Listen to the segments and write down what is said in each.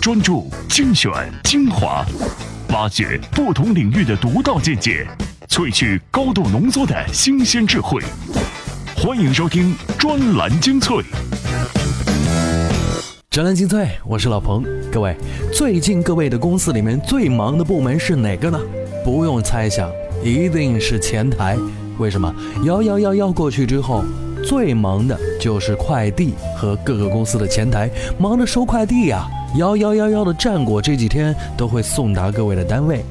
专注、精选、精华，挖掘不同领域的独到见解，萃取高度浓缩的新鲜智慧。欢迎收听专栏精粹。专栏精粹，我是老彭。各位，最近各位的公司里面最忙的部门是哪个呢？不用猜想，一定是前台。为什么？幺幺幺幺过去之后。最忙的就是快递和各个公司的前台，忙着收快递呀。幺幺幺幺的战果这几天都会送达各位的单位，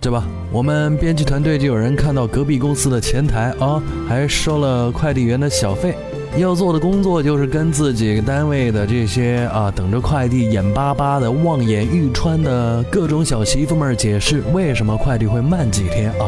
对吧？我们编辑团队就有人看到隔壁公司的前台啊，还收了快递员的小费。要做的工作就是跟自己单位的这些啊等着快递眼巴巴的望眼欲穿的各种小媳妇们解释，为什么快递会慢几天啊？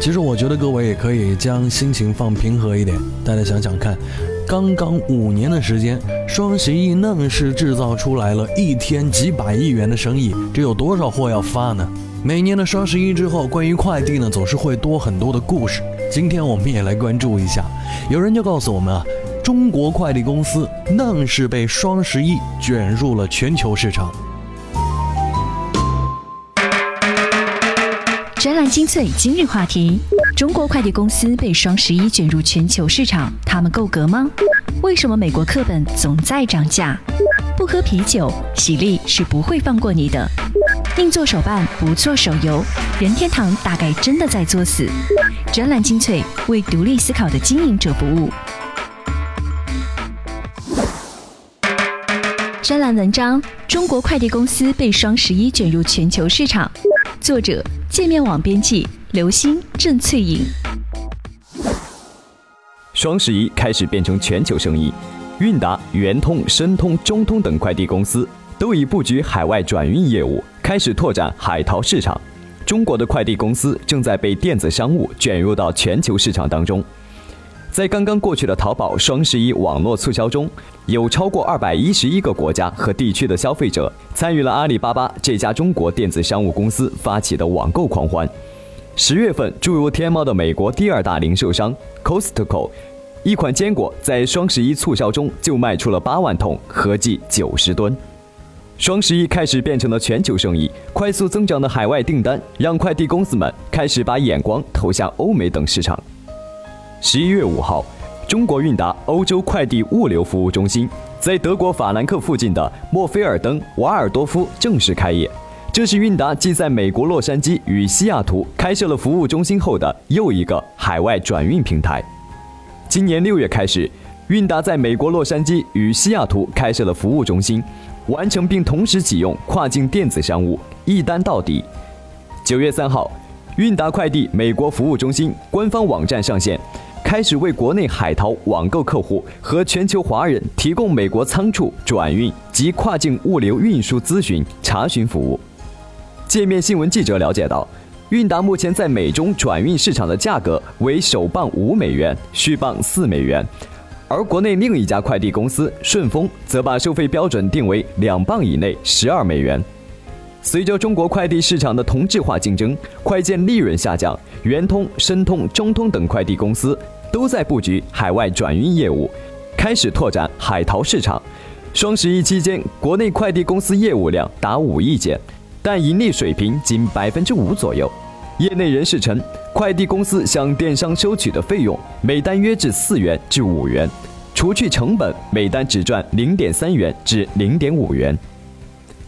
其实我觉得各位也可以将心情放平和一点。大家想想看，刚刚五年的时间，双十一愣是制造出来了一天几百亿元的生意，这有多少货要发呢？每年的双十一之后，关于快递呢，总是会多很多的故事。今天我们也来关注一下。有人就告诉我们啊，中国快递公司愣是被双十一卷入了全球市场。专栏精粹今日话题：中国快递公司被双十一卷入全球市场，他们够格吗？为什么美国课本总在涨价？不喝啤酒，喜力是不会放过你的。宁做手办不做手游，任天堂大概真的在作死。专栏精粹为独立思考的经营者服务。专栏文章：中国快递公司被双十一卷入全球市场。作者。界面网编辑刘星、郑翠颖。双十一开始变成全球生意，韵达、圆通、申通、中通等快递公司都已布局海外转运业务，开始拓展海淘市场。中国的快递公司正在被电子商务卷入到全球市场当中。在刚刚过去的淘宝双十一网络促销中，有超过二百一十一个国家和地区的消费者参与了阿里巴巴这家中国电子商务公司发起的网购狂欢。十月份注入天猫的美国第二大零售商 Costco，一款坚果在双十一促销中就卖出了八万桶，合计九十吨。双十一开始变成了全球生意，快速增长的海外订单让快递公司们开始把眼光投向欧美等市场。十一月五号，中国韵达欧洲快递物流服务中心在德国法兰克附近的莫菲尔登瓦尔多夫正式开业。这是韵达继在美国洛杉矶与西雅图开设了服务中心后的又一个海外转运平台。今年六月开始，韵达在美国洛杉矶与西雅图开设了服务中心，完成并同时启用跨境电子商务一单到底。九月三号，韵达快递美国服务中心官方网站上线。开始为国内海淘网购客户和全球华人提供美国仓储转运及跨境物流运输咨询查询服务。界面新闻记者了解到，韵达目前在美中转运市场的价格为首磅五美元，续磅四美元，而国内另一家快递公司顺丰则把收费标准定为两磅以内十二美元。随着中国快递市场的同质化竞争，快件利润下降，圆通、申通、中通等快递公司。都在布局海外转运业务，开始拓展海淘市场。双十一期间，国内快递公司业务量达五亿件，但盈利水平仅百分之五左右。业内人士称，快递公司向电商收取的费用每单约至四元至五元，除去成本，每单只赚零点三元至零点五元。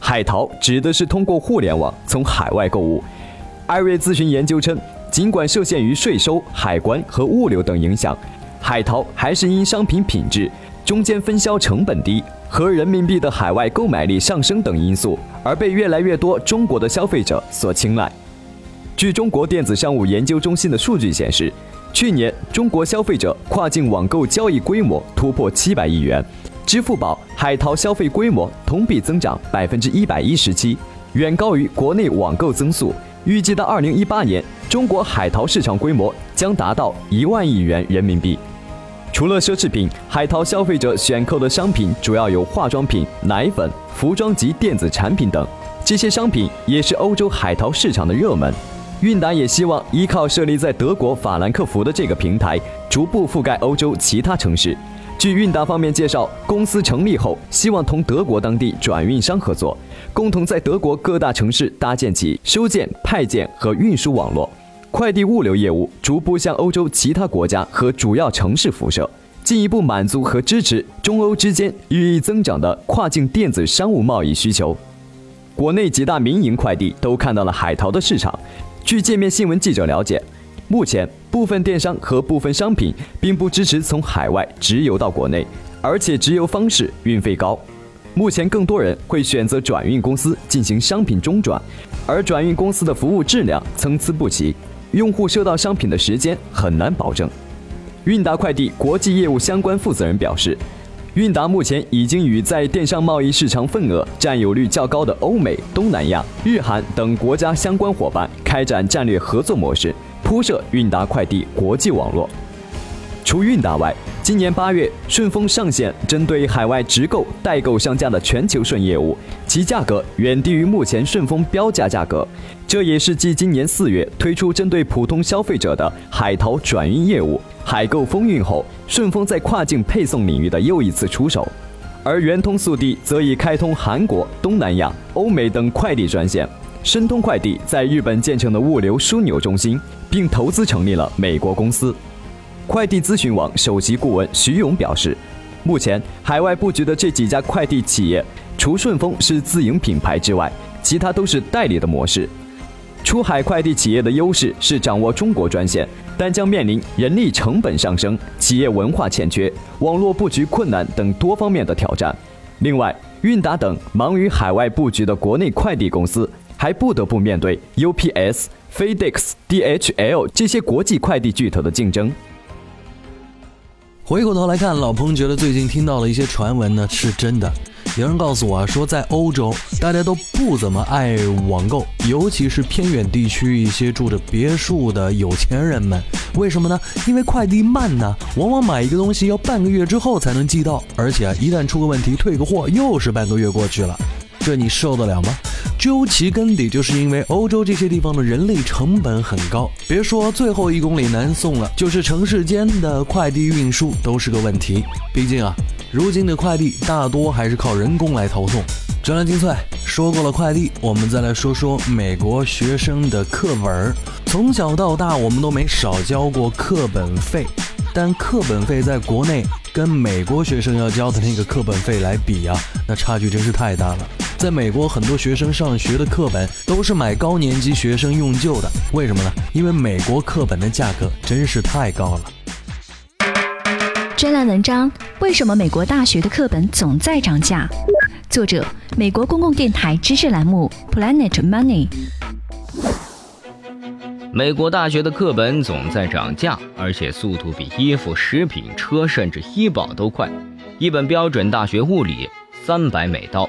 海淘指的是通过互联网从海外购物。艾瑞咨询研究称。尽管受限于税收、海关和物流等影响，海淘还是因商品品质、中间分销成本低和人民币的海外购买力上升等因素，而被越来越多中国的消费者所青睐。据中国电子商务研究中心的数据显示，去年中国消费者跨境网购交易规模突破七百亿元，支付宝海淘消费规模同比增长百分之一百一十七，远高于国内网购增速。预计到二零一八年，中国海淘市场规模将达到一万亿元人民币。除了奢侈品，海淘消费者选购的商品主要有化妆品、奶粉、服装及电子产品等，这些商品也是欧洲海淘市场的热门。韵达也希望依靠设立在德国法兰克福的这个平台，逐步覆盖欧洲其他城市。据韵达方面介绍，公司成立后希望同德国当地转运商合作，共同在德国各大城市搭建起收件、派件和运输网络，快递物流业务逐步向欧洲其他国家和主要城市辐射，进一步满足和支持中欧之间日益增长的跨境电子商务贸易需求。国内几大民营快递都看到了海淘的市场。据界面新闻记者了解。目前，部分电商和部分商品并不支持从海外直邮到国内，而且直邮方式运费高。目前，更多人会选择转运公司进行商品中转，而转运公司的服务质量参差不齐，用户收到商品的时间很难保证。韵达快递国际业务相关负责人表示，韵达目前已经与在电商贸易市场份额占有率较高的欧美、东南亚、日韩等国家相关伙伴开展战略合作模式。铺设韵达快递国际网络。除韵达外，今年八月，顺丰上线针对海外直购、代购商家的全球顺业务，其价格远低于目前顺丰标价价格。这也是继今年四月推出针对普通消费者的海淘转运业务“海购风运”后，顺丰在跨境配送领域的又一次出手。而圆通速递则已开通韩国、东南亚、欧美等快递专线。申通快递在日本建成的物流枢纽中心，并投资成立了美国公司。快递咨询网首席顾问徐勇表示，目前海外布局的这几家快递企业，除顺丰是自营品牌之外，其他都是代理的模式。出海快递企业的优势是掌握中国专线，但将面临人力成本上升、企业文化欠缺、网络布局困难等多方面的挑战。另外，韵达等忙于海外布局的国内快递公司。还不得不面对 UPS、FedEx、DHL 这些国际快递巨头的竞争。回过头来看，老彭觉得最近听到的一些传闻呢是真的。有人告诉我啊说，在欧洲大家都不怎么爱网购，尤其是偏远地区一些住着别墅的有钱人们。为什么呢？因为快递慢呢，往往买一个东西要半个月之后才能寄到，而且一旦出个问题退个货又是半个月过去了，这你受得了吗？究其根底，就是因为欧洲这些地方的人力成本很高，别说最后一公里难送了，就是城市间的快递运输都是个问题。毕竟啊，如今的快递大多还是靠人工来投送。专栏精粹说过了快递，我们再来说说美国学生的课本。从小到大，我们都没少交过课本费，但课本费在国内跟美国学生要交的那个课本费来比啊，那差距真是太大了。在美国，很多学生上学的课本都是买高年级学生用旧的，为什么呢？因为美国课本的价格真是太高了。专栏文章：为什么美国大学的课本总在涨价？作者：美国公共电台知识栏目 Planet Money。美国大学的课本总在涨价，而且速度比衣服、食品、车甚至医保都快。一本标准大学物理，三百美刀。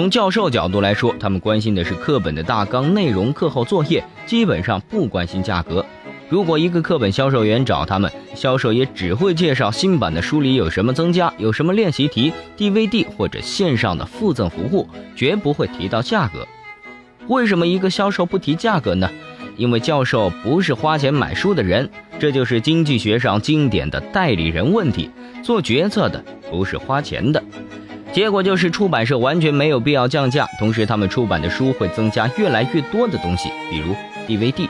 从教授角度来说，他们关心的是课本的大纲内容、课后作业，基本上不关心价格。如果一个课本销售员找他们，销售也只会介绍新版的书里有什么增加，有什么练习题、DVD 或者线上的附赠服务，绝不会提到价格。为什么一个销售不提价格呢？因为教授不是花钱买书的人，这就是经济学上经典的代理人问题。做决策的不是花钱的。结果就是出版社完全没有必要降价，同时他们出版的书会增加越来越多的东西，比如 DVD。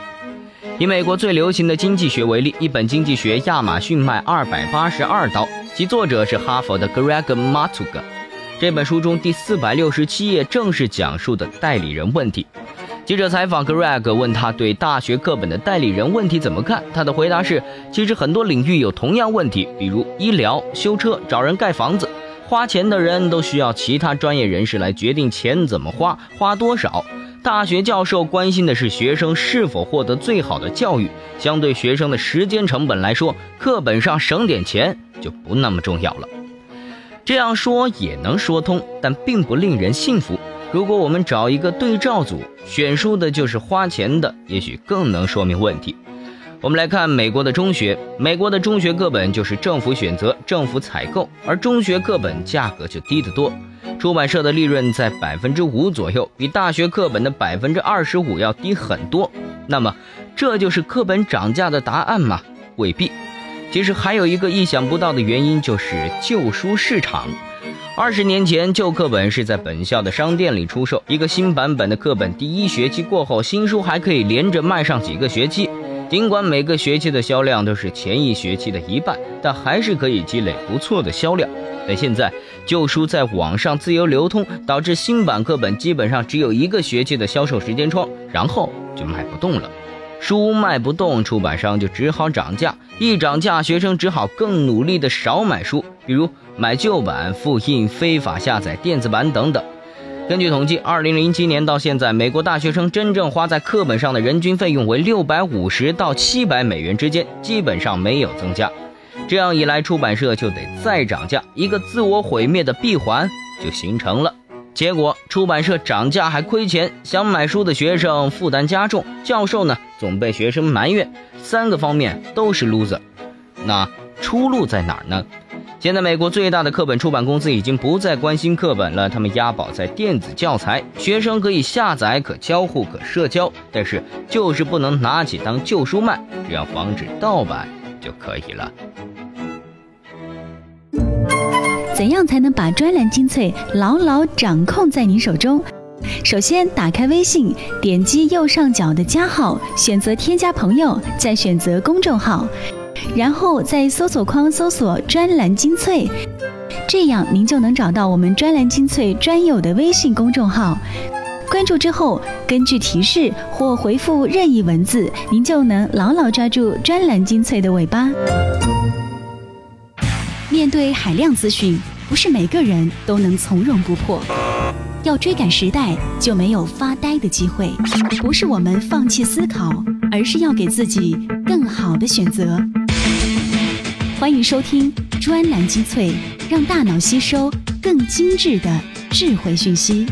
以美国最流行的经济学为例，一本经济学亚马逊卖二百八十二刀，其作者是哈佛的 Greg Matug。这本书中第四百六十七页正是讲述的代理人问题。记者采访 Greg，问他对大学课本的代理人问题怎么看，他的回答是：其实很多领域有同样问题，比如医疗、修车、找人盖房子。花钱的人都需要其他专业人士来决定钱怎么花，花多少。大学教授关心的是学生是否获得最好的教育。相对学生的时间成本来说，课本上省点钱就不那么重要了。这样说也能说通，但并不令人信服。如果我们找一个对照组，选书的就是花钱的，也许更能说明问题。我们来看美国的中学，美国的中学课本就是政府选择、政府采购，而中学课本价格就低得多，出版社的利润在百分之五左右，比大学课本的百分之二十五要低很多。那么，这就是课本涨价的答案吗？未必。其实还有一个意想不到的原因，就是旧书市场。二十年前，旧课本是在本校的商店里出售，一个新版本的课本，第一学期过后，新书还可以连着卖上几个学期。尽管每个学期的销量都是前一学期的一半，但还是可以积累不错的销量。但现在旧书在网上自由流通，导致新版课本基本上只有一个学期的销售时间窗，然后就卖不动了。书卖不动，出版商就只好涨价，一涨价，学生只好更努力的少买书，比如买旧版、复印、非法下载电子版等等。根据统计，二零零七年到现在，美国大学生真正花在课本上的人均费用为六百五十到七百美元之间，基本上没有增加。这样一来，出版社就得再涨价，一个自我毁灭的闭环就形成了。结果，出版社涨价还亏钱，想买书的学生负担加重，教授呢总被学生埋怨，三个方面都是 loser。那出路在哪呢？现在，美国最大的课本出版公司已经不再关心课本了，他们押宝在电子教材，学生可以下载、可交互、可社交，但是就是不能拿起当旧书卖，这样防止盗版就可以了。怎样才能把专栏精粹牢牢掌控在您手中？首先，打开微信，点击右上角的加号，选择添加朋友，再选择公众号。然后在搜索框搜索“专栏精粹”，这样您就能找到我们“专栏精粹”专有的微信公众号。关注之后，根据提示或回复任意文字，您就能牢牢抓住“专栏精粹”的尾巴。面对海量资讯，不是每个人都能从容不迫。要追赶时代，就没有发呆的机会。不是我们放弃思考，而是要给自己更好的选择。欢迎收听专栏精粹，让大脑吸收更精致的智慧讯息。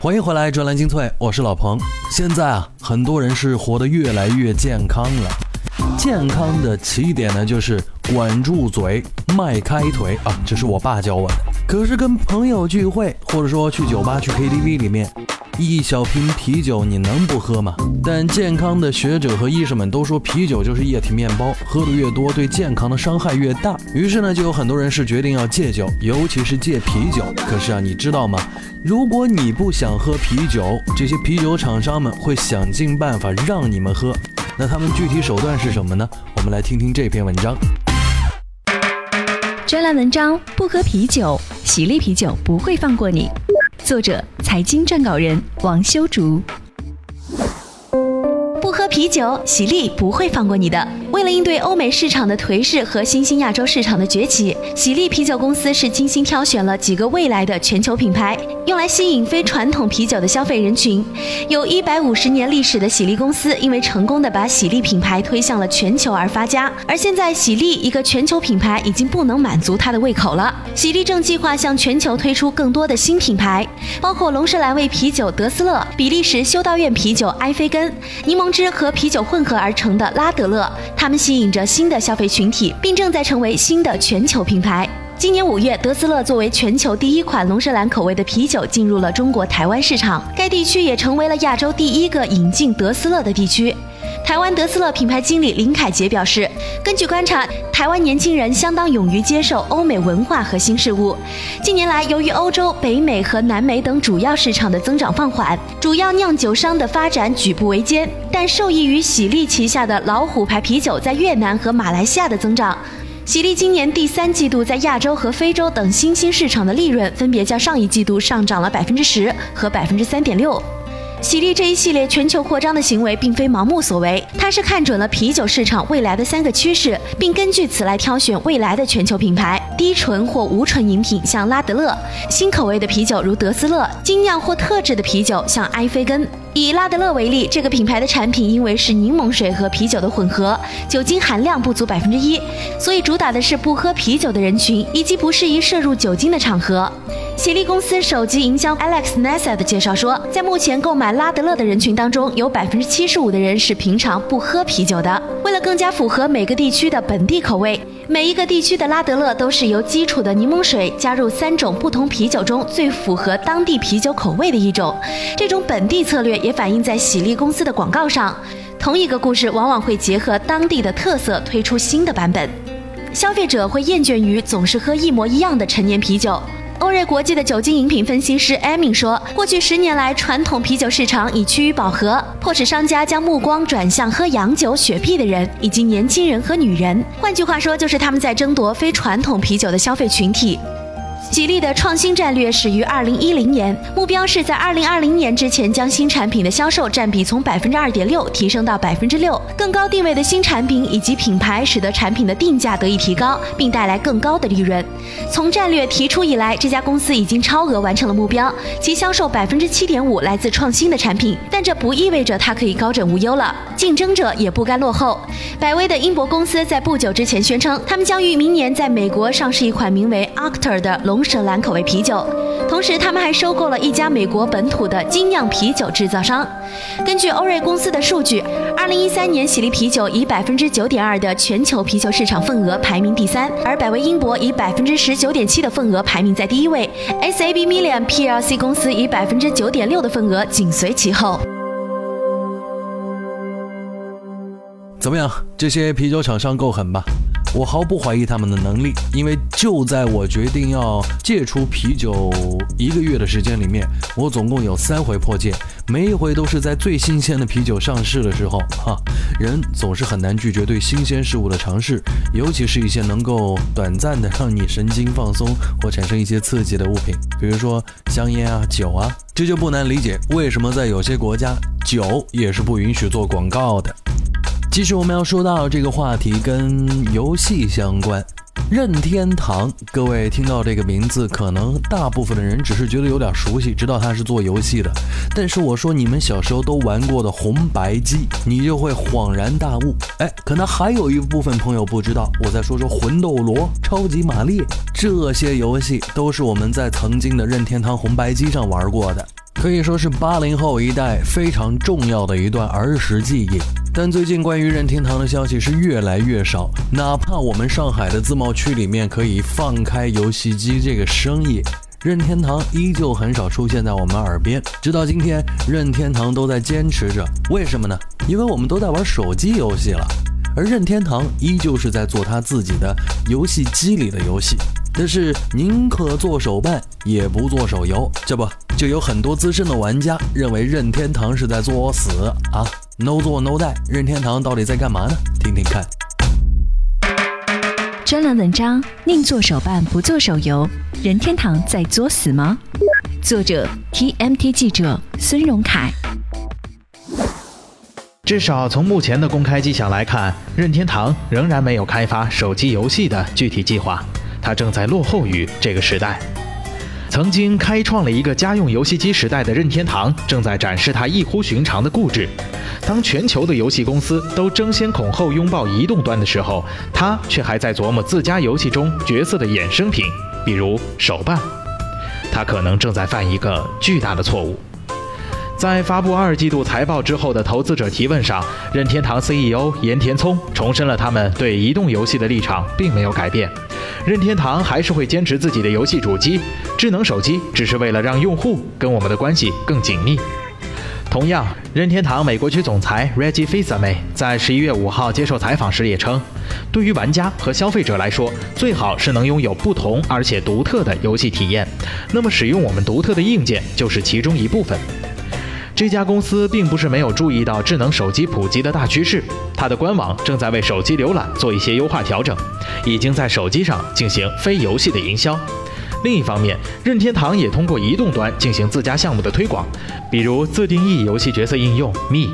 欢迎回来，专栏精粹，我是老彭。现在啊，很多人是活得越来越健康了。健康的起点呢，就是管住嘴，迈开腿啊，这是我爸教我的。可是跟朋友聚会，或者说去酒吧、去 KTV 里面。一小瓶啤酒你能不喝吗？但健康的学者和医生们都说啤酒就是液体面包，喝的越多对健康的伤害越大。于是呢，就有很多人是决定要戒酒，尤其是戒啤酒。可是啊，你知道吗？如果你不想喝啤酒，这些啤酒厂商们会想尽办法让你们喝。那他们具体手段是什么呢？我们来听听这篇文章。专栏文章：不喝啤酒，喜力啤酒不会放过你。作者：财经撰稿人王修竹。啤酒，喜力不会放过你的。为了应对欧美市场的颓势和新兴亚洲市场的崛起，喜力啤酒公司是精心挑选了几个未来的全球品牌，用来吸引非传统啤酒的消费人群。有一百五十年历史的喜力公司，因为成功的把喜力品牌推向了全球而发家。而现在，喜力一个全球品牌已经不能满足他的胃口了。喜力正计划向全球推出更多的新品牌，包括龙舌兰味啤酒德斯乐、比利时修道院啤酒埃菲根、柠檬。汁和和啤酒混合而成的拉德勒，他们吸引着新的消费群体，并正在成为新的全球品牌。今年五月，德斯乐作为全球第一款龙舌兰口味的啤酒进入了中国台湾市场，该地区也成为了亚洲第一个引进德斯乐的地区。台湾德斯乐品牌经理林凯杰表示，根据观察，台湾年轻人相当勇于接受欧美文化和新事物。近年来，由于欧洲、北美和南美等主要市场的增长放缓，主要酿酒商的发展举步维艰。但受益于喜力旗下的老虎牌啤酒在越南和马来西亚的增长，喜力今年第三季度在亚洲和非洲等新兴市场的利润分别较上一季度上涨了百分之十和百分之三点六。喜力这一系列全球扩张的行为并非盲目所为，它是看准了啤酒市场未来的三个趋势，并根据此来挑选未来的全球品牌。低醇或无醇饮品像拉德勒，新口味的啤酒如德斯勒，精酿或特制的啤酒像埃菲根。以拉德勒为例，这个品牌的产品因为是柠檬水和啤酒的混合，酒精含量不足百分之一，所以主打的是不喝啤酒的人群以及不适宜摄入酒精的场合。喜力公司首席营销 Alex Nessa 的介绍说，在目前购买拉德勒的人群当中，有百分之七十五的人是平常不喝啤酒的。为了更加符合每个地区的本地口味。每一个地区的拉德勒都是由基础的柠檬水加入三种不同啤酒中最符合当地啤酒口味的一种。这种本地策略也反映在喜力公司的广告上。同一个故事往往会结合当地的特色推出新的版本，消费者会厌倦于总是喝一模一样的陈年啤酒。欧瑞国际的酒精饮品分析师艾米说：“过去十年来，传统啤酒市场已趋于饱和，迫使商家将目光转向喝洋酒、雪碧的人，以及年轻人和女人。换句话说，就是他们在争夺非传统啤酒的消费群体。”吉利的创新战略始于二零一零年，目标是在二零二零年之前将新产品的销售占比从百分之二点六提升到百分之六。更高定位的新产品以及品牌，使得产品的定价得以提高，并带来更高的利润。从战略提出以来，这家公司已经超额完成了目标，其销售百分之七点五来自创新的产品。但这不意味着它可以高枕无忧了，竞争者也不甘落后。百威的英博公司在不久之前宣称，他们将于明年在美国上市一款名为 Octer 的龙。舌兰口味啤酒，同时他们还收购了一家美国本土的精酿啤酒制造商。根据欧瑞公司的数据，二零一三年喜力啤酒以百分之九点二的全球啤酒市场份额排名第三，而百威英博以百分之十九点七的份额排名在第一位，SAB Million PLC 公司以百分之九点六的份额紧随其后。怎么样？这些啤酒厂商够狠吧？我毫不怀疑他们的能力，因为就在我决定要戒除啤酒一个月的时间里面，我总共有三回破戒，每一回都是在最新鲜的啤酒上市的时候。哈，人总是很难拒绝对新鲜事物的尝试，尤其是一些能够短暂的让你神经放松或产生一些刺激的物品，比如说香烟啊、酒啊，这就不难理解为什么在有些国家酒也是不允许做广告的。其实我们要说到这个话题跟游戏相关，任天堂。各位听到这个名字，可能大部分的人只是觉得有点熟悉，知道他是做游戏的。但是我说你们小时候都玩过的红白机，你就会恍然大悟。哎，可能还有一部分朋友不知道。我再说说魂斗罗、超级玛丽这些游戏，都是我们在曾经的任天堂红白机上玩过的。可以说是八零后一代非常重要的一段儿时记忆，但最近关于任天堂的消息是越来越少。哪怕我们上海的自贸区里面可以放开游戏机这个生意，任天堂依旧很少出现在我们耳边。直到今天，任天堂都在坚持着。为什么呢？因为我们都在玩手机游戏了，而任天堂依旧是在做他自己的游戏机里的游戏。但是宁可做手办，也不做手游，这不就有很多资深的玩家认为任天堂是在作死啊？No 做 No 带，任天堂到底在干嘛呢？听听看。专栏文章：宁做手办不做手游，任天堂在作死吗？作者：TMT 记者孙荣凯。至少从目前的公开迹象来看，任天堂仍然没有开发手机游戏的具体计划。它正在落后于这个时代。曾经开创了一个家用游戏机时代的任天堂，正在展示它异乎寻常的固执。当全球的游戏公司都争先恐后拥抱移动端的时候，它却还在琢磨自家游戏中角色的衍生品，比如手办。它可能正在犯一个巨大的错误。在发布二季度财报之后的投资者提问上，任天堂 CEO 岩田聪重申了他们对移动游戏的立场并没有改变。任天堂还是会坚持自己的游戏主机，智能手机只是为了让用户跟我们的关系更紧密。同样，任天堂美国区总裁 Reggie Fils-Aimé 在十一月五号接受采访时也称，对于玩家和消费者来说，最好是能拥有不同而且独特的游戏体验。那么，使用我们独特的硬件就是其中一部分。这家公司并不是没有注意到智能手机普及的大趋势，它的官网正在为手机浏览做一些优化调整，已经在手机上进行非游戏的营销。另一方面，任天堂也通过移动端进行自家项目的推广，比如自定义游戏角色应用 Me。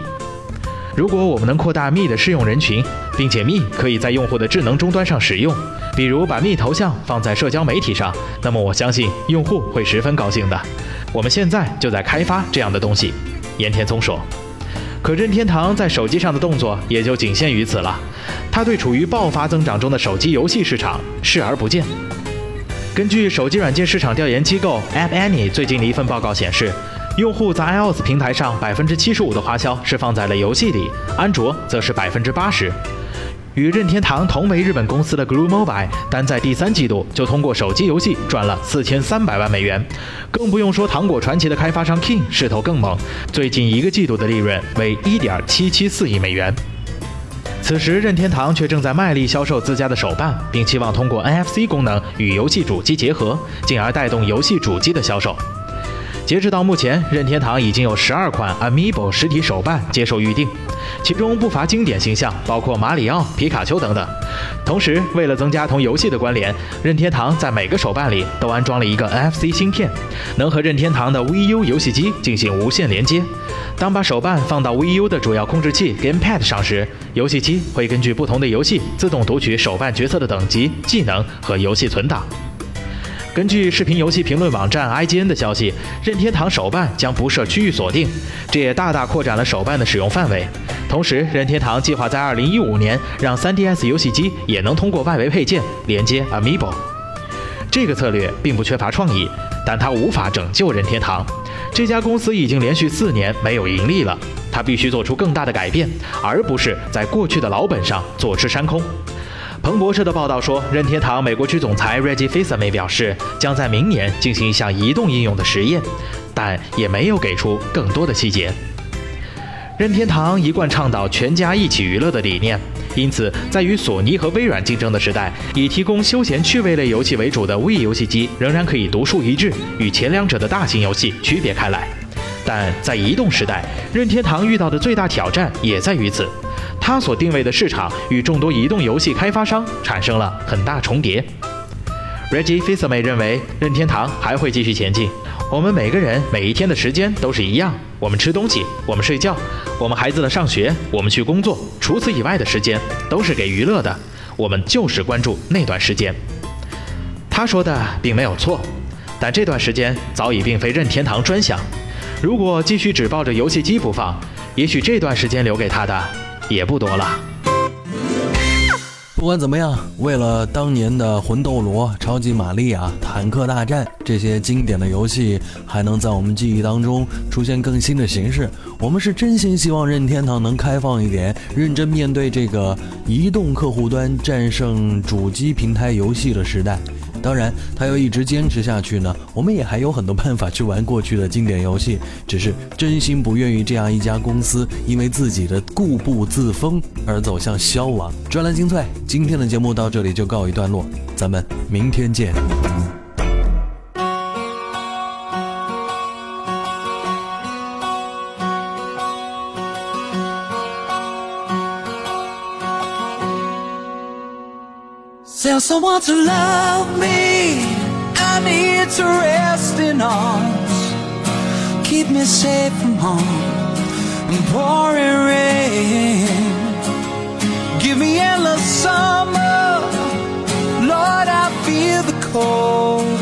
如果我们能扩大 Me 的适用人群，并且 Me 可以在用户的智能终端上使用，比如把 Me 头像放在社交媒体上，那么我相信用户会十分高兴的。我们现在就在开发这样的东西。岩田聪说：“可任天堂在手机上的动作也就仅限于此了。他对处于爆发增长中的手机游戏市场视而不见。根据手机软件市场调研机构 App Annie 最近的一份报告显示，用户在 iOS 平台上百分之七十五的花销是放在了游戏里，安卓则是百分之八十。与任天堂同为日本公司的 Glu Mobile，单在第三季度就通过手机游戏赚了四千三百万美元，更不用说糖果传奇的开发商 King 势头更猛，最近一个季度的利润为一点七七四亿美元。此时，任天堂却正在卖力销售自家的手办，并期望通过 NFC 功能与游戏主机结合，进而带动游戏主机的销售。截止到目前，任天堂已经有十二款 Amiibo 实体手办接受预定，其中不乏经典形象，包括马里奥、皮卡丘等等。同时，为了增加同游戏的关联，任天堂在每个手办里都安装了一个 NFC 芯片，能和任天堂的 VU 游戏机进行无线连接。当把手办放到 VU 的主要控制器 Gamepad 上时，游戏机会根据不同的游戏自动读取手办角色的等级、技能和游戏存档。根据视频游戏评论网站 IGN 的消息，任天堂手办将不设区域锁定，这也大大扩展了手办的使用范围。同时，任天堂计划在2015年让 3DS 游戏机也能通过外围配件连接 Amiibo。这个策略并不缺乏创意，但它无法拯救任天堂。这家公司已经连续四年没有盈利了，它必须做出更大的改变，而不是在过去的老本上坐吃山空。彭博社的报道说，任天堂美国区总裁 Reggie Fils-Aimé 表示，将在明年进行一项移动应用的实验，但也没有给出更多的细节。任天堂一贯倡导全家一起娱乐的理念，因此在与索尼和微软竞争的时代，以提供休闲趣味类游戏为主的 Wii 游戏机仍然可以独树一帜，与前两者的大型游戏区别开来。但在移动时代，任天堂遇到的最大挑战也在于此。它所定位的市场与众多移动游戏开发商产生了很大重叠。Reggie Fils-Aimé 认为，任天堂还会继续前进。我们每个人每一天的时间都是一样，我们吃东西，我们睡觉，我们孩子的上学，我们去工作，除此以外的时间都是给娱乐的。我们就是关注那段时间。他说的并没有错，但这段时间早已并非任天堂专享。如果继续只抱着游戏机不放，也许这段时间留给他的。也不多了。不管怎么样，为了当年的《魂斗罗》《超级玛丽啊》《坦克大战》这些经典的游戏还能在我们记忆当中出现更新的形式，我们是真心希望任天堂能开放一点，认真面对这个移动客户端战胜主机平台游戏的时代。当然，他要一直坚持下去呢。我们也还有很多办法去玩过去的经典游戏，只是真心不愿意这样一家公司因为自己的固步自封而走向消亡。专栏精粹，今天的节目到这里就告一段落，咱们明天见。Tell someone to love me. I need to rest in arms. Keep me safe from harm and pouring rain. Give me endless summer. Lord, I feel the cold.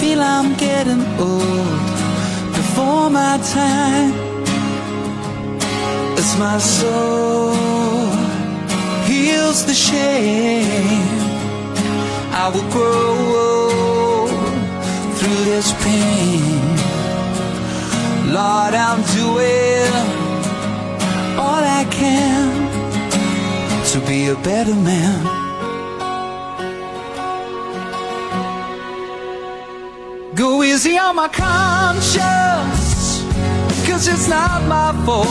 Feel I'm getting old before my time. It's my soul heals the shame I will grow through this pain. Lord, I'm doing all I can to be a better man. Go easy on my conscience, cause it's not my fault.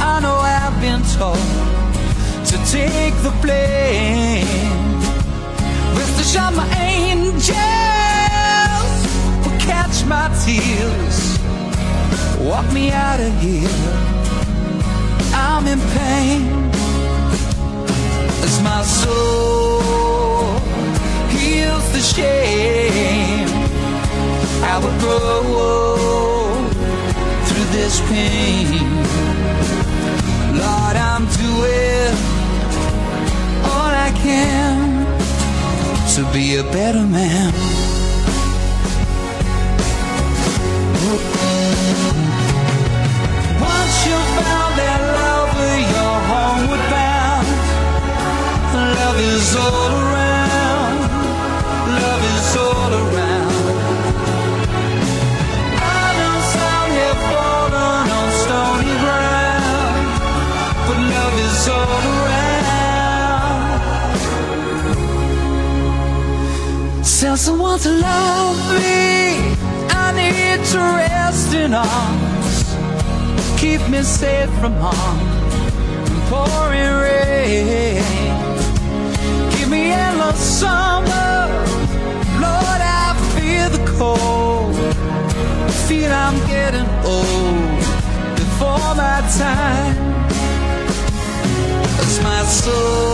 I know I've been told to take the blame shine my angels will catch my tears. Walk me out of here. I'm in pain as my soul heals the shame. I will grow through this pain. Lord, I'm doing can to be a better man. Arms. Keep me safe from harm and pouring rain. Give me endless summer. Lord, I feel the cold. Feel I'm getting old before my time. As my soul